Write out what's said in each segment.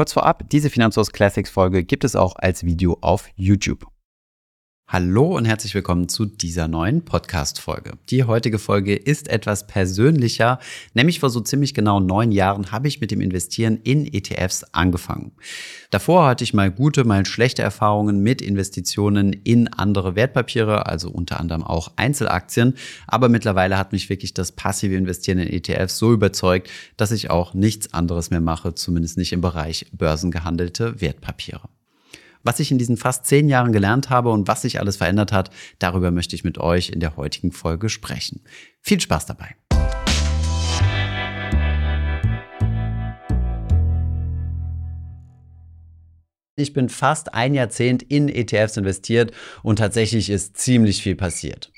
Kurz vorab, diese Finanzhaus Classics Folge gibt es auch als Video auf YouTube. Hallo und herzlich willkommen zu dieser neuen Podcast-Folge. Die heutige Folge ist etwas persönlicher, nämlich vor so ziemlich genau neun Jahren habe ich mit dem Investieren in ETFs angefangen. Davor hatte ich mal gute, mal schlechte Erfahrungen mit Investitionen in andere Wertpapiere, also unter anderem auch Einzelaktien, aber mittlerweile hat mich wirklich das passive Investieren in ETFs so überzeugt, dass ich auch nichts anderes mehr mache, zumindest nicht im Bereich börsengehandelte Wertpapiere. Was ich in diesen fast zehn Jahren gelernt habe und was sich alles verändert hat, darüber möchte ich mit euch in der heutigen Folge sprechen. Viel Spaß dabei! Ich bin fast ein Jahrzehnt in ETFs investiert und tatsächlich ist ziemlich viel passiert.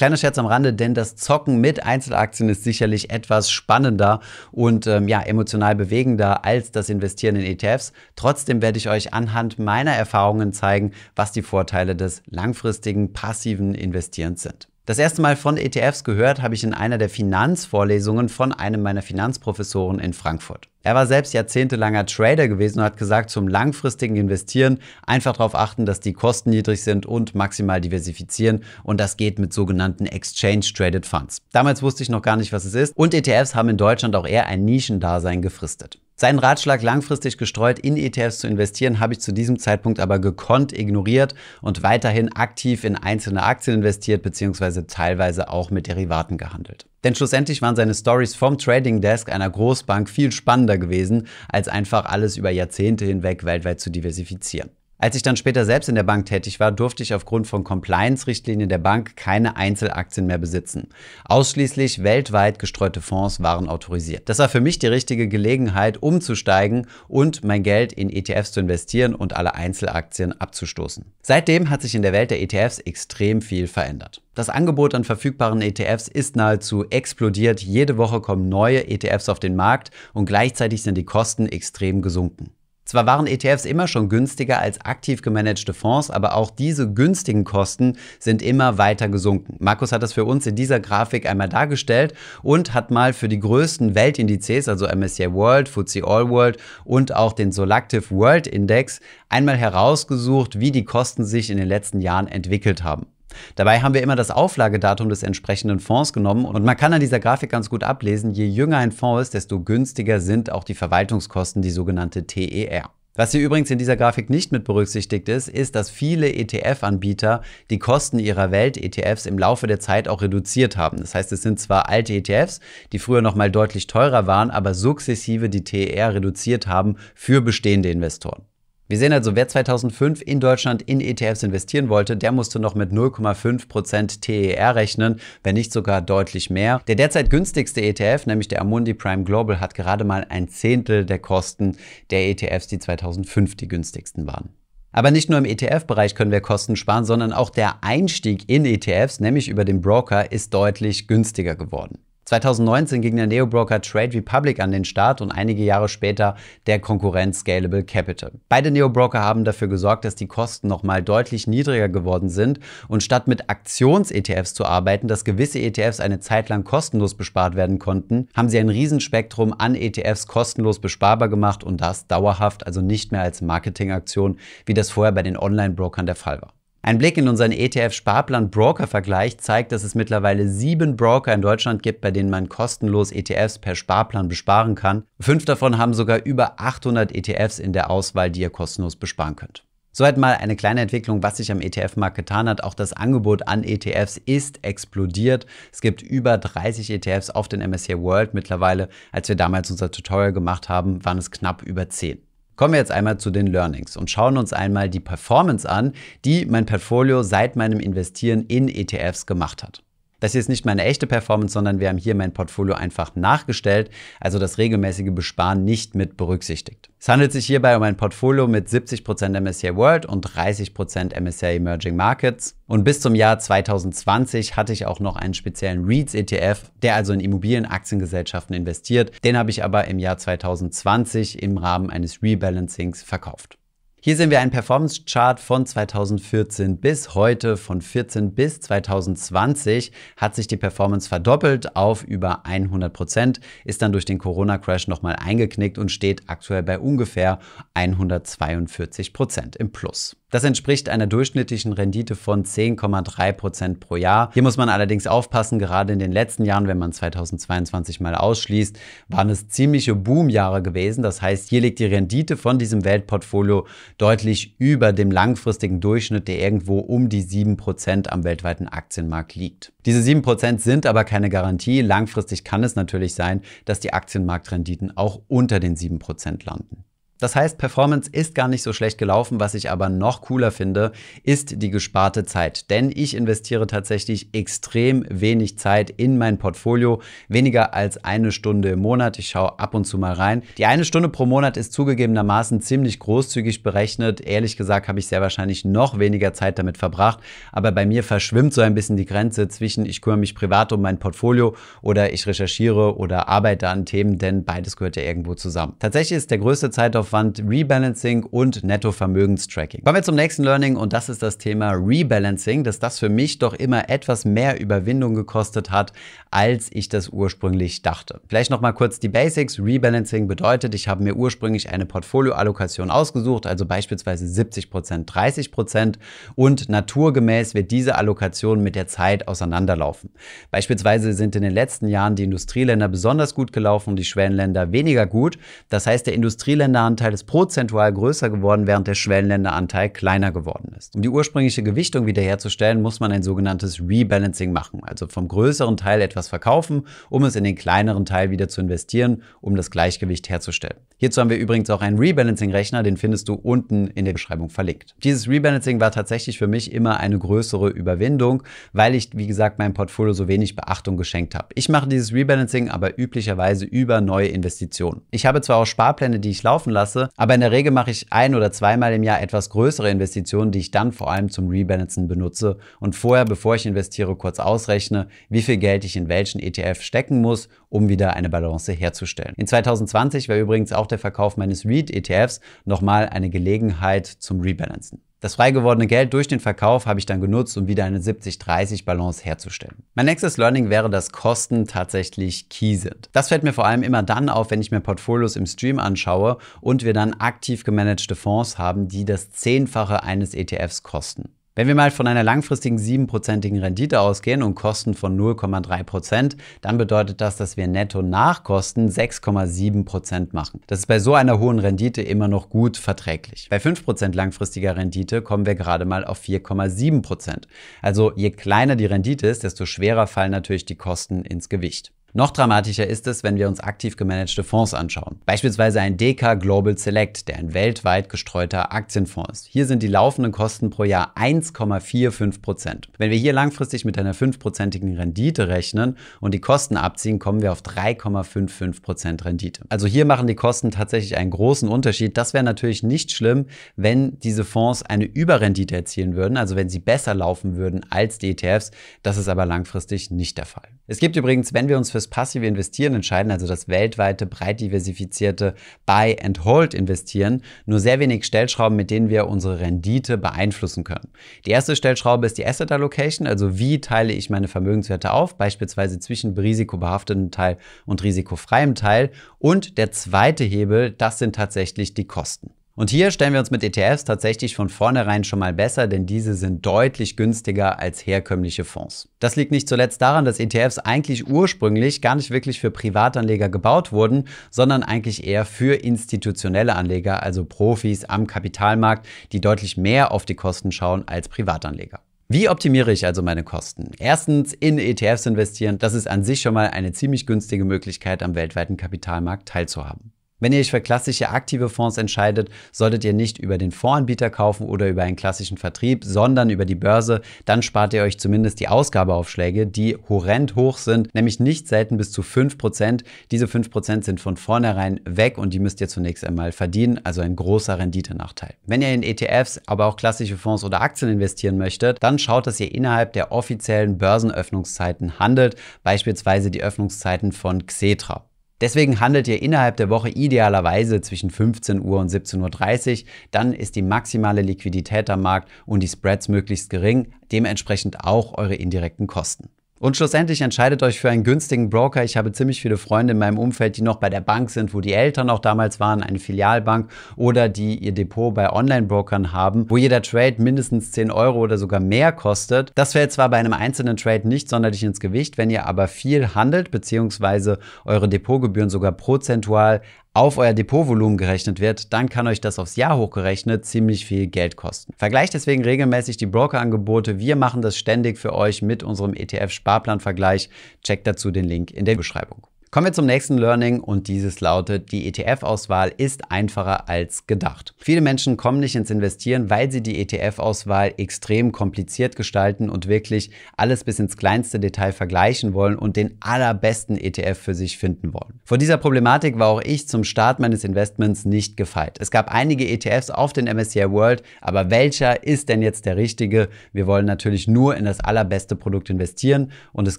Kleiner Scherz am Rande, denn das Zocken mit Einzelaktien ist sicherlich etwas spannender und ähm, ja, emotional bewegender als das Investieren in ETFs. Trotzdem werde ich euch anhand meiner Erfahrungen zeigen, was die Vorteile des langfristigen passiven Investierens sind. Das erste Mal von ETFs gehört habe ich in einer der Finanzvorlesungen von einem meiner Finanzprofessoren in Frankfurt. Er war selbst jahrzehntelanger Trader gewesen und hat gesagt, zum langfristigen Investieren einfach darauf achten, dass die Kosten niedrig sind und maximal diversifizieren. Und das geht mit sogenannten Exchange Traded Funds. Damals wusste ich noch gar nicht, was es ist. Und ETFs haben in Deutschland auch eher ein Nischendasein gefristet. Seinen Ratschlag, langfristig gestreut in ETFs zu investieren, habe ich zu diesem Zeitpunkt aber gekonnt ignoriert und weiterhin aktiv in einzelne Aktien investiert bzw. teilweise auch mit Derivaten gehandelt. Denn schlussendlich waren seine Stories vom Trading Desk einer Großbank viel spannender gewesen, als einfach alles über Jahrzehnte hinweg weltweit zu diversifizieren. Als ich dann später selbst in der Bank tätig war, durfte ich aufgrund von Compliance-Richtlinien der Bank keine Einzelaktien mehr besitzen. Ausschließlich weltweit gestreute Fonds waren autorisiert. Das war für mich die richtige Gelegenheit, umzusteigen und mein Geld in ETFs zu investieren und alle Einzelaktien abzustoßen. Seitdem hat sich in der Welt der ETFs extrem viel verändert. Das Angebot an verfügbaren ETFs ist nahezu explodiert. Jede Woche kommen neue ETFs auf den Markt und gleichzeitig sind die Kosten extrem gesunken. Zwar waren ETFs immer schon günstiger als aktiv gemanagte Fonds, aber auch diese günstigen Kosten sind immer weiter gesunken. Markus hat das für uns in dieser Grafik einmal dargestellt und hat mal für die größten Weltindizes, also MSCI World, FTSE All World und auch den Solactive World Index, einmal herausgesucht, wie die Kosten sich in den letzten Jahren entwickelt haben. Dabei haben wir immer das Auflagedatum des entsprechenden Fonds genommen und man kann an dieser Grafik ganz gut ablesen, je jünger ein Fonds ist, desto günstiger sind auch die Verwaltungskosten, die sogenannte TER. Was hier übrigens in dieser Grafik nicht mit berücksichtigt ist, ist, dass viele ETF-Anbieter die Kosten ihrer Welt-ETFs im Laufe der Zeit auch reduziert haben. Das heißt, es sind zwar alte ETFs, die früher noch mal deutlich teurer waren, aber sukzessive die TER reduziert haben für bestehende Investoren. Wir sehen also, wer 2005 in Deutschland in ETFs investieren wollte, der musste noch mit 0,5% TER rechnen, wenn nicht sogar deutlich mehr. Der derzeit günstigste ETF, nämlich der Amundi Prime Global, hat gerade mal ein Zehntel der Kosten der ETFs, die 2005 die günstigsten waren. Aber nicht nur im ETF-Bereich können wir Kosten sparen, sondern auch der Einstieg in ETFs, nämlich über den Broker, ist deutlich günstiger geworden. 2019 ging der Neobroker Trade Republic an den Start und einige Jahre später der Konkurrent Scalable Capital. Beide Neobroker haben dafür gesorgt, dass die Kosten nochmal deutlich niedriger geworden sind und statt mit Aktions-ETFs zu arbeiten, dass gewisse ETFs eine Zeit lang kostenlos bespart werden konnten, haben sie ein Riesenspektrum an ETFs kostenlos besparbar gemacht und das dauerhaft, also nicht mehr als Marketingaktion, wie das vorher bei den Online-Brokern der Fall war. Ein Blick in unseren ETF-Sparplan-Broker-Vergleich zeigt, dass es mittlerweile sieben Broker in Deutschland gibt, bei denen man kostenlos ETFs per Sparplan besparen kann. Fünf davon haben sogar über 800 ETFs in der Auswahl, die ihr kostenlos besparen könnt. Soweit mal eine kleine Entwicklung, was sich am ETF-Markt getan hat. Auch das Angebot an ETFs ist explodiert. Es gibt über 30 ETFs auf den MSCI World mittlerweile. Als wir damals unser Tutorial gemacht haben, waren es knapp über 10. Kommen wir jetzt einmal zu den Learnings und schauen uns einmal die Performance an, die mein Portfolio seit meinem Investieren in ETFs gemacht hat. Das hier ist nicht meine echte Performance, sondern wir haben hier mein Portfolio einfach nachgestellt, also das regelmäßige Besparen nicht mit berücksichtigt. Es handelt sich hierbei um ein Portfolio mit 70% MSCI World und 30% MSCI Emerging Markets. Und bis zum Jahr 2020 hatte ich auch noch einen speziellen REITs ETF, der also in Immobilienaktiengesellschaften investiert. Den habe ich aber im Jahr 2020 im Rahmen eines Rebalancings verkauft. Hier sehen wir einen Performance-Chart von 2014 bis heute. Von 14 bis 2020 hat sich die Performance verdoppelt auf über 100 Prozent, ist dann durch den Corona-Crash nochmal eingeknickt und steht aktuell bei ungefähr 142 Prozent im Plus. Das entspricht einer durchschnittlichen Rendite von 10,3 Prozent pro Jahr. Hier muss man allerdings aufpassen, gerade in den letzten Jahren, wenn man 2022 mal ausschließt, waren es ziemliche Boomjahre gewesen. Das heißt, hier liegt die Rendite von diesem Weltportfolio deutlich über dem langfristigen Durchschnitt, der irgendwo um die 7 Prozent am weltweiten Aktienmarkt liegt. Diese 7 Prozent sind aber keine Garantie. Langfristig kann es natürlich sein, dass die Aktienmarktrenditen auch unter den 7 Prozent landen. Das heißt, Performance ist gar nicht so schlecht gelaufen. Was ich aber noch cooler finde, ist die gesparte Zeit. Denn ich investiere tatsächlich extrem wenig Zeit in mein Portfolio. Weniger als eine Stunde im Monat. Ich schaue ab und zu mal rein. Die eine Stunde pro Monat ist zugegebenermaßen ziemlich großzügig berechnet. Ehrlich gesagt habe ich sehr wahrscheinlich noch weniger Zeit damit verbracht. Aber bei mir verschwimmt so ein bisschen die Grenze zwischen ich kümmere mich privat um mein Portfolio oder ich recherchiere oder arbeite an Themen, denn beides gehört ja irgendwo zusammen. Tatsächlich ist der größte Zeitaufwand Zeitaufwand, Rebalancing und Nettovermögenstracking. Kommen wir zum nächsten Learning und das ist das Thema Rebalancing, dass das für mich doch immer etwas mehr Überwindung gekostet hat, als ich das ursprünglich dachte. Vielleicht noch mal kurz die Basics. Rebalancing bedeutet, ich habe mir ursprünglich eine Portfolioallokation ausgesucht, also beispielsweise 70%, 30% und naturgemäß wird diese Allokation mit der Zeit auseinanderlaufen. Beispielsweise sind in den letzten Jahren die Industrieländer besonders gut gelaufen und die Schwellenländer weniger gut. Das heißt, der Industrieländeranteil Anteil ist prozentual größer geworden, während der Schwellenländeranteil kleiner geworden ist. Um die ursprüngliche Gewichtung wiederherzustellen, muss man ein sogenanntes Rebalancing machen, also vom größeren Teil etwas verkaufen, um es in den kleineren Teil wieder zu investieren, um das Gleichgewicht herzustellen. Hierzu haben wir übrigens auch einen Rebalancing-Rechner, den findest du unten in der Beschreibung verlinkt. Dieses Rebalancing war tatsächlich für mich immer eine größere Überwindung, weil ich, wie gesagt, meinem Portfolio so wenig Beachtung geschenkt habe. Ich mache dieses Rebalancing aber üblicherweise über neue Investitionen. Ich habe zwar auch Sparpläne, die ich laufen lasse, lasse. Aber in der Regel mache ich ein oder zweimal im Jahr etwas größere Investitionen, die ich dann vor allem zum Rebalancen benutze und vorher, bevor ich investiere, kurz ausrechne, wie viel Geld ich in welchen ETF stecken muss, um wieder eine Balance herzustellen. In 2020 war übrigens auch der Verkauf meines REIT-ETFs nochmal eine Gelegenheit zum Rebalancen. Das frei gewordene Geld durch den Verkauf habe ich dann genutzt, um wieder eine 70-30-Balance herzustellen. Mein nächstes Learning wäre, dass Kosten tatsächlich key sind. Das fällt mir vor allem immer dann auf, wenn ich mir Portfolios im Stream anschaue und wir dann aktiv gemanagte Fonds haben, die das Zehnfache eines ETFs kosten. Wenn wir mal von einer langfristigen siebenprozentigen Rendite ausgehen und Kosten von 0,3 Prozent, dann bedeutet das, dass wir netto nach Kosten 6,7 Prozent machen. Das ist bei so einer hohen Rendite immer noch gut verträglich. Bei 5 Prozent langfristiger Rendite kommen wir gerade mal auf 4,7 Prozent. Also je kleiner die Rendite ist, desto schwerer fallen natürlich die Kosten ins Gewicht. Noch dramatischer ist es, wenn wir uns aktiv gemanagte Fonds anschauen. Beispielsweise ein DK Global Select, der ein weltweit gestreuter Aktienfonds ist. Hier sind die laufenden Kosten pro Jahr 1,45 Prozent. Wenn wir hier langfristig mit einer 5-prozentigen Rendite rechnen und die Kosten abziehen, kommen wir auf 3,55 Prozent Rendite. Also hier machen die Kosten tatsächlich einen großen Unterschied. Das wäre natürlich nicht schlimm, wenn diese Fonds eine Überrendite erzielen würden, also wenn sie besser laufen würden als die ETFs. Das ist aber langfristig nicht der Fall. Es gibt übrigens, wenn wir uns fürs passive Investieren entscheiden, also das weltweite, breit diversifizierte Buy and Hold investieren, nur sehr wenig Stellschrauben, mit denen wir unsere Rendite beeinflussen können. Die erste Stellschraube ist die Asset Allocation, also wie teile ich meine Vermögenswerte auf, beispielsweise zwischen risikobehaftetem Teil und risikofreiem Teil. Und der zweite Hebel, das sind tatsächlich die Kosten. Und hier stellen wir uns mit ETFs tatsächlich von vornherein schon mal besser, denn diese sind deutlich günstiger als herkömmliche Fonds. Das liegt nicht zuletzt daran, dass ETFs eigentlich ursprünglich gar nicht wirklich für Privatanleger gebaut wurden, sondern eigentlich eher für institutionelle Anleger, also Profis am Kapitalmarkt, die deutlich mehr auf die Kosten schauen als Privatanleger. Wie optimiere ich also meine Kosten? Erstens in ETFs investieren. Das ist an sich schon mal eine ziemlich günstige Möglichkeit, am weltweiten Kapitalmarkt teilzuhaben. Wenn ihr euch für klassische aktive Fonds entscheidet, solltet ihr nicht über den Fondsanbieter kaufen oder über einen klassischen Vertrieb, sondern über die Börse. Dann spart ihr euch zumindest die Ausgabeaufschläge, die horrend hoch sind, nämlich nicht selten bis zu 5%. Diese 5% sind von vornherein weg und die müsst ihr zunächst einmal verdienen, also ein großer Renditenachteil. Wenn ihr in ETFs, aber auch klassische Fonds oder Aktien investieren möchtet, dann schaut, dass ihr innerhalb der offiziellen Börsenöffnungszeiten handelt, beispielsweise die Öffnungszeiten von Xetra. Deswegen handelt ihr innerhalb der Woche idealerweise zwischen 15 Uhr und 17.30 Uhr. Dann ist die maximale Liquidität am Markt und die Spreads möglichst gering, dementsprechend auch eure indirekten Kosten. Und schlussendlich entscheidet euch für einen günstigen Broker. Ich habe ziemlich viele Freunde in meinem Umfeld, die noch bei der Bank sind, wo die Eltern auch damals waren, eine Filialbank oder die ihr Depot bei Online-Brokern haben, wo jeder Trade mindestens 10 Euro oder sogar mehr kostet. Das fällt zwar bei einem einzelnen Trade nicht sonderlich ins Gewicht, wenn ihr aber viel handelt, beziehungsweise eure Depotgebühren sogar prozentual auf euer Depotvolumen gerechnet wird, dann kann euch das aufs Jahr hochgerechnet ziemlich viel Geld kosten. Vergleicht deswegen regelmäßig die Brokerangebote. Wir machen das ständig für euch mit unserem ETF-Sparplan-Vergleich. Checkt dazu den Link in der Beschreibung. Kommen wir zum nächsten Learning und dieses lautet, die ETF-Auswahl ist einfacher als gedacht. Viele Menschen kommen nicht ins Investieren, weil sie die ETF-Auswahl extrem kompliziert gestalten und wirklich alles bis ins kleinste Detail vergleichen wollen und den allerbesten ETF für sich finden wollen. Vor dieser Problematik war auch ich zum Start meines Investments nicht gefeit. Es gab einige ETFs auf den MSCI World, aber welcher ist denn jetzt der richtige? Wir wollen natürlich nur in das allerbeste Produkt investieren und es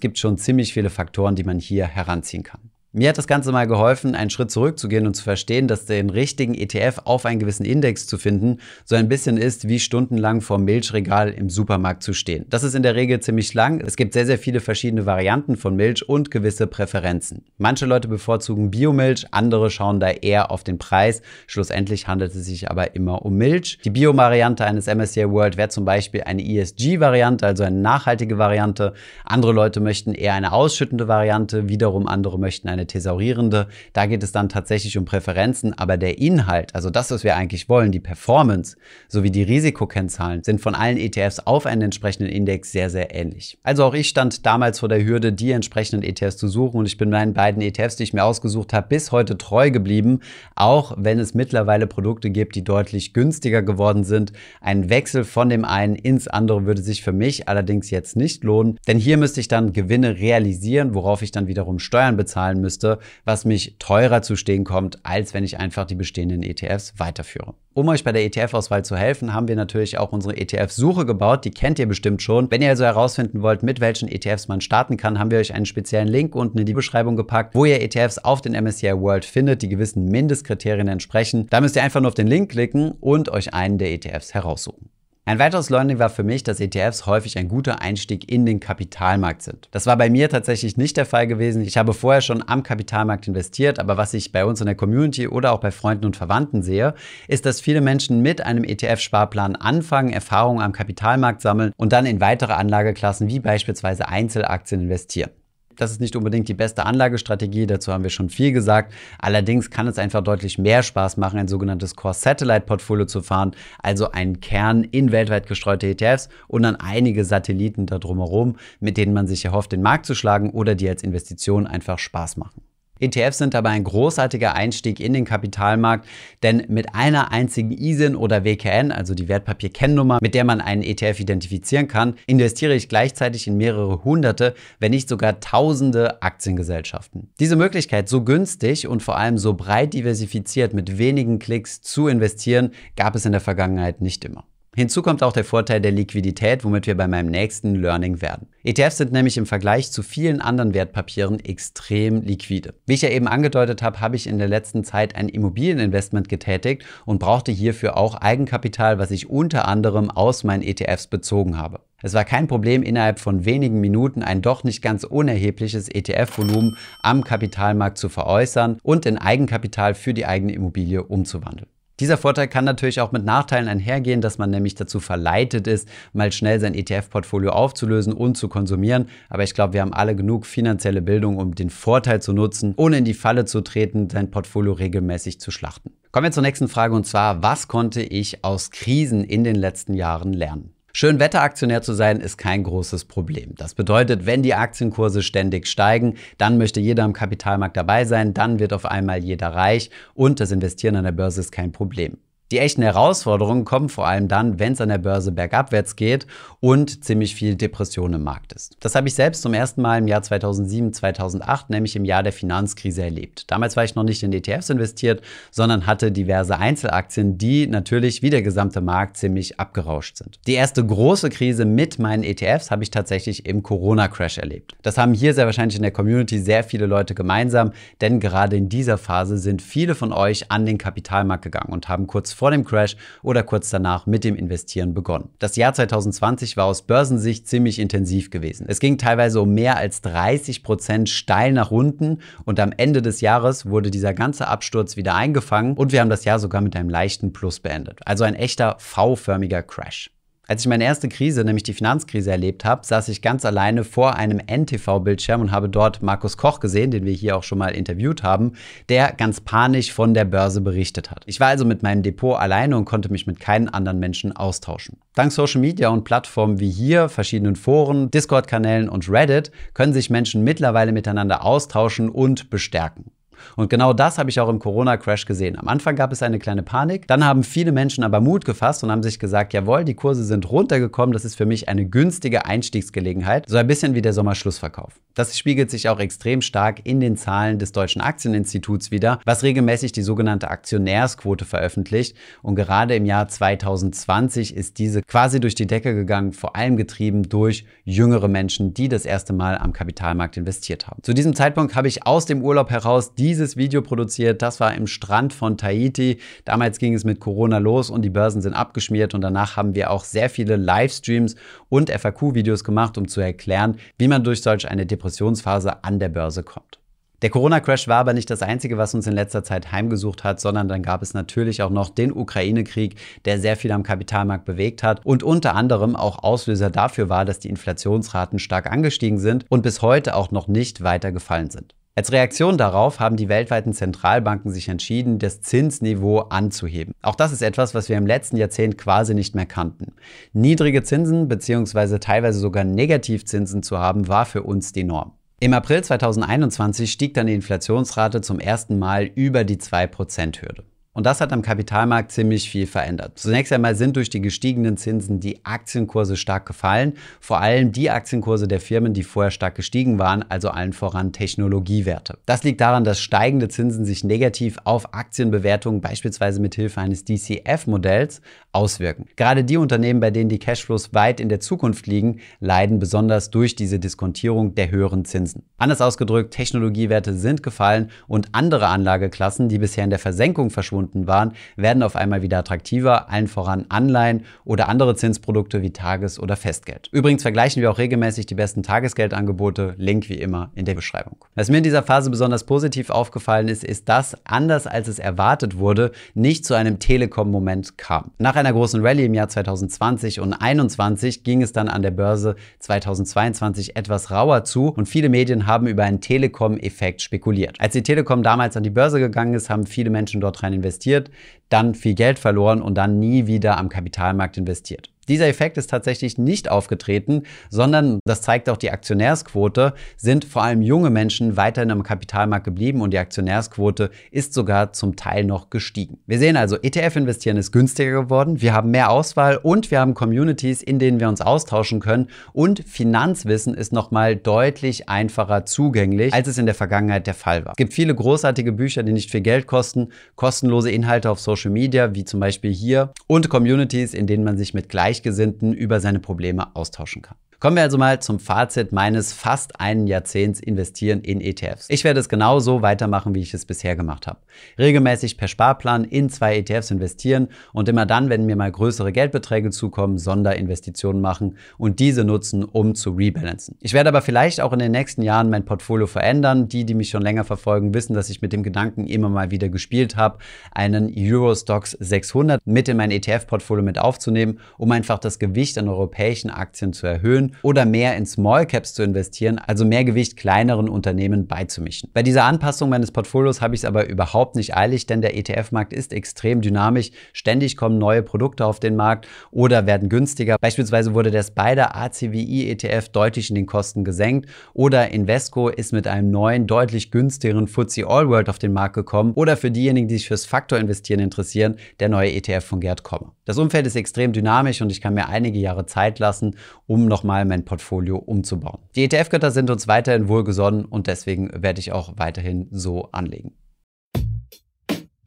gibt schon ziemlich viele Faktoren, die man hier heranziehen kann. Mir hat das Ganze mal geholfen, einen Schritt zurückzugehen und zu verstehen, dass den richtigen ETF auf einen gewissen Index zu finden, so ein bisschen ist, wie stundenlang vor Milchregal im Supermarkt zu stehen. Das ist in der Regel ziemlich lang. Es gibt sehr, sehr viele verschiedene Varianten von Milch und gewisse Präferenzen. Manche Leute bevorzugen Biomilch, andere schauen da eher auf den Preis. Schlussendlich handelt es sich aber immer um Milch. Die Bio-Variante eines MSCI World wäre zum Beispiel eine ESG-Variante, also eine nachhaltige Variante. Andere Leute möchten eher eine ausschüttende Variante, wiederum andere möchten eine eine thesaurierende. Da geht es dann tatsächlich um Präferenzen, aber der Inhalt, also das, was wir eigentlich wollen, die Performance sowie die Risikokennzahlen, sind von allen ETFs auf einen entsprechenden Index sehr, sehr ähnlich. Also auch ich stand damals vor der Hürde, die entsprechenden ETFs zu suchen und ich bin meinen beiden ETFs, die ich mir ausgesucht habe, bis heute treu geblieben, auch wenn es mittlerweile Produkte gibt, die deutlich günstiger geworden sind. Ein Wechsel von dem einen ins andere würde sich für mich allerdings jetzt nicht lohnen, denn hier müsste ich dann Gewinne realisieren, worauf ich dann wiederum Steuern bezahlen müsste müsste, was mich teurer zu stehen kommt, als wenn ich einfach die bestehenden ETFs weiterführe. Um euch bei der ETF-Auswahl zu helfen, haben wir natürlich auch unsere ETF-Suche gebaut. Die kennt ihr bestimmt schon. Wenn ihr also herausfinden wollt, mit welchen ETFs man starten kann, haben wir euch einen speziellen Link unten in die Beschreibung gepackt, wo ihr ETFs auf den MSCI World findet, die gewissen Mindestkriterien entsprechen. Da müsst ihr einfach nur auf den Link klicken und euch einen der ETFs heraussuchen. Ein weiteres Learning war für mich, dass ETFs häufig ein guter Einstieg in den Kapitalmarkt sind. Das war bei mir tatsächlich nicht der Fall gewesen. Ich habe vorher schon am Kapitalmarkt investiert, aber was ich bei uns in der Community oder auch bei Freunden und Verwandten sehe, ist, dass viele Menschen mit einem ETF-Sparplan anfangen, Erfahrungen am Kapitalmarkt sammeln und dann in weitere Anlageklassen wie beispielsweise Einzelaktien investieren. Das ist nicht unbedingt die beste Anlagestrategie, dazu haben wir schon viel gesagt. Allerdings kann es einfach deutlich mehr Spaß machen, ein sogenanntes Core-Satellite-Portfolio zu fahren, also einen Kern in weltweit gestreute ETFs und dann einige Satelliten da drumherum, mit denen man sich erhofft, den Markt zu schlagen oder die als Investition einfach Spaß machen. ETFs sind aber ein großartiger Einstieg in den Kapitalmarkt, denn mit einer einzigen ISIN oder WKN, also die Wertpapierkennnummer, mit der man einen ETF identifizieren kann, investiere ich gleichzeitig in mehrere hunderte, wenn nicht sogar tausende Aktiengesellschaften. Diese Möglichkeit, so günstig und vor allem so breit diversifiziert mit wenigen Klicks zu investieren, gab es in der Vergangenheit nicht immer. Hinzu kommt auch der Vorteil der Liquidität, womit wir bei meinem nächsten Learning werden. ETFs sind nämlich im Vergleich zu vielen anderen Wertpapieren extrem liquide. Wie ich ja eben angedeutet habe, habe ich in der letzten Zeit ein Immobilieninvestment getätigt und brauchte hierfür auch Eigenkapital, was ich unter anderem aus meinen ETFs bezogen habe. Es war kein Problem, innerhalb von wenigen Minuten ein doch nicht ganz unerhebliches ETF-Volumen am Kapitalmarkt zu veräußern und in Eigenkapital für die eigene Immobilie umzuwandeln. Dieser Vorteil kann natürlich auch mit Nachteilen einhergehen, dass man nämlich dazu verleitet ist, mal schnell sein ETF-Portfolio aufzulösen und zu konsumieren. Aber ich glaube, wir haben alle genug finanzielle Bildung, um den Vorteil zu nutzen, ohne in die Falle zu treten, sein Portfolio regelmäßig zu schlachten. Kommen wir zur nächsten Frage und zwar, was konnte ich aus Krisen in den letzten Jahren lernen? Schönwetteraktionär zu sein ist kein großes Problem. Das bedeutet, wenn die Aktienkurse ständig steigen, dann möchte jeder am Kapitalmarkt dabei sein, dann wird auf einmal jeder reich und das Investieren an der Börse ist kein Problem. Die echten Herausforderungen kommen vor allem dann, wenn es an der Börse bergabwärts geht und ziemlich viel Depression im Markt ist. Das habe ich selbst zum ersten Mal im Jahr 2007, 2008, nämlich im Jahr der Finanzkrise erlebt. Damals war ich noch nicht in ETFs investiert, sondern hatte diverse Einzelaktien, die natürlich wie der gesamte Markt ziemlich abgerauscht sind. Die erste große Krise mit meinen ETFs habe ich tatsächlich im Corona-Crash erlebt. Das haben hier sehr wahrscheinlich in der Community sehr viele Leute gemeinsam, denn gerade in dieser Phase sind viele von euch an den Kapitalmarkt gegangen und haben kurz vor dem Crash oder kurz danach mit dem Investieren begonnen. Das Jahr 2020 war aus Börsensicht ziemlich intensiv gewesen. Es ging teilweise um mehr als 30 Prozent steil nach unten und am Ende des Jahres wurde dieser ganze Absturz wieder eingefangen und wir haben das Jahr sogar mit einem leichten Plus beendet. Also ein echter V-förmiger Crash. Als ich meine erste Krise, nämlich die Finanzkrise, erlebt habe, saß ich ganz alleine vor einem NTV-Bildschirm und habe dort Markus Koch gesehen, den wir hier auch schon mal interviewt haben, der ganz panisch von der Börse berichtet hat. Ich war also mit meinem Depot alleine und konnte mich mit keinen anderen Menschen austauschen. Dank Social Media und Plattformen wie hier, verschiedenen Foren, Discord-Kanälen und Reddit können sich Menschen mittlerweile miteinander austauschen und bestärken. Und genau das habe ich auch im Corona-Crash gesehen. Am Anfang gab es eine kleine Panik, dann haben viele Menschen aber Mut gefasst und haben sich gesagt, jawohl, die Kurse sind runtergekommen, das ist für mich eine günstige Einstiegsgelegenheit, so ein bisschen wie der Sommerschlussverkauf. Das spiegelt sich auch extrem stark in den Zahlen des Deutschen Aktieninstituts wieder, was regelmäßig die sogenannte Aktionärsquote veröffentlicht. Und gerade im Jahr 2020 ist diese quasi durch die Decke gegangen, vor allem getrieben durch jüngere Menschen, die das erste Mal am Kapitalmarkt investiert haben. Zu diesem Zeitpunkt habe ich aus dem Urlaub heraus dieses Video produziert. Das war im Strand von Tahiti. Damals ging es mit Corona los und die Börsen sind abgeschmiert und danach haben wir auch sehr viele Livestreams und FAQ-Videos gemacht, um zu erklären, wie man durch solch eine Depression Depressionsphase an der Börse kommt. Der Corona-Crash war aber nicht das Einzige, was uns in letzter Zeit heimgesucht hat, sondern dann gab es natürlich auch noch den Ukraine-Krieg, der sehr viel am Kapitalmarkt bewegt hat und unter anderem auch Auslöser dafür war, dass die Inflationsraten stark angestiegen sind und bis heute auch noch nicht weiter gefallen sind. Als Reaktion darauf haben die weltweiten Zentralbanken sich entschieden, das Zinsniveau anzuheben. Auch das ist etwas, was wir im letzten Jahrzehnt quasi nicht mehr kannten. Niedrige Zinsen bzw. teilweise sogar Negativzinsen zu haben, war für uns die Norm. Im April 2021 stieg dann die Inflationsrate zum ersten Mal über die 2%-Hürde. Und das hat am Kapitalmarkt ziemlich viel verändert. Zunächst einmal sind durch die gestiegenen Zinsen die Aktienkurse stark gefallen, vor allem die Aktienkurse der Firmen, die vorher stark gestiegen waren, also allen voran Technologiewerte. Das liegt daran, dass steigende Zinsen sich negativ auf Aktienbewertungen beispielsweise mit Hilfe eines DCF-Modells auswirken. Gerade die Unternehmen, bei denen die Cashflows weit in der Zukunft liegen, leiden besonders durch diese Diskontierung der höheren Zinsen. Anders ausgedrückt, Technologiewerte sind gefallen und andere Anlageklassen, die bisher in der Versenkung verschwunden verschwunden waren, werden auf einmal wieder attraktiver, allen voran Anleihen oder andere Zinsprodukte wie Tages- oder Festgeld. Übrigens vergleichen wir auch regelmäßig die besten Tagesgeldangebote, Link wie immer in der Beschreibung. Was mir in dieser Phase besonders positiv aufgefallen ist, ist, dass, anders als es erwartet wurde, nicht zu einem Telekom-Moment kam. Nach einer großen Rallye im Jahr 2020 und 2021 ging es dann an der Börse 2022 etwas rauer zu und viele Medien haben über einen Telekom-Effekt spekuliert. Als die Telekom damals an die Börse gegangen ist, haben viele Menschen dort rein investiert investiert, dann viel Geld verloren und dann nie wieder am Kapitalmarkt investiert. Dieser Effekt ist tatsächlich nicht aufgetreten, sondern, das zeigt auch die Aktionärsquote, sind vor allem junge Menschen weiterhin am Kapitalmarkt geblieben und die Aktionärsquote ist sogar zum Teil noch gestiegen. Wir sehen also, ETF-Investieren ist günstiger geworden, wir haben mehr Auswahl und wir haben Communities, in denen wir uns austauschen können und Finanzwissen ist nochmal deutlich einfacher zugänglich, als es in der Vergangenheit der Fall war. Es gibt viele großartige Bücher, die nicht viel Geld kosten, kostenlose Inhalte auf Social Media, wie zum Beispiel hier und Communities, in denen man sich mit gleichen Gleichgesinnten über seine Probleme austauschen kann. Kommen wir also mal zum Fazit meines fast einen Jahrzehnts Investieren in ETFs. Ich werde es genau so weitermachen, wie ich es bisher gemacht habe. Regelmäßig per Sparplan in zwei ETFs investieren und immer dann, wenn mir mal größere Geldbeträge zukommen, Sonderinvestitionen machen und diese nutzen, um zu rebalancen. Ich werde aber vielleicht auch in den nächsten Jahren mein Portfolio verändern. Die, die mich schon länger verfolgen, wissen, dass ich mit dem Gedanken immer mal wieder gespielt habe, einen Eurostox 600 mit in mein ETF-Portfolio mit aufzunehmen, um einfach das Gewicht an europäischen Aktien zu erhöhen oder mehr in Small Caps zu investieren, also mehr Gewicht kleineren Unternehmen beizumischen. Bei dieser Anpassung meines Portfolios habe ich es aber überhaupt nicht eilig, denn der ETF-Markt ist extrem dynamisch. Ständig kommen neue Produkte auf den Markt oder werden günstiger. Beispielsweise wurde der Spider ACWI ETF deutlich in den Kosten gesenkt oder Invesco ist mit einem neuen, deutlich günstigeren FTSE All World auf den Markt gekommen oder für diejenigen, die sich fürs Faktor investieren interessieren, der neue ETF von Gerd Kommer. Das Umfeld ist extrem dynamisch und ich kann mir einige Jahre Zeit lassen, um nochmal mein Portfolio umzubauen. Die ETF-Götter sind uns weiterhin wohlgesonnen und deswegen werde ich auch weiterhin so anlegen.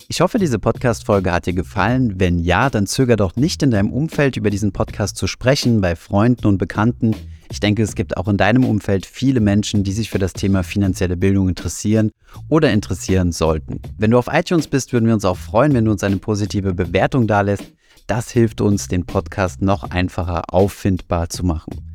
Ich hoffe, diese Podcast-Folge hat dir gefallen. Wenn ja, dann zöger doch nicht in deinem Umfeld über diesen Podcast zu sprechen, bei Freunden und Bekannten. Ich denke, es gibt auch in deinem Umfeld viele Menschen, die sich für das Thema finanzielle Bildung interessieren oder interessieren sollten. Wenn du auf iTunes bist, würden wir uns auch freuen, wenn du uns eine positive Bewertung dalässt. Das hilft uns, den Podcast noch einfacher auffindbar zu machen.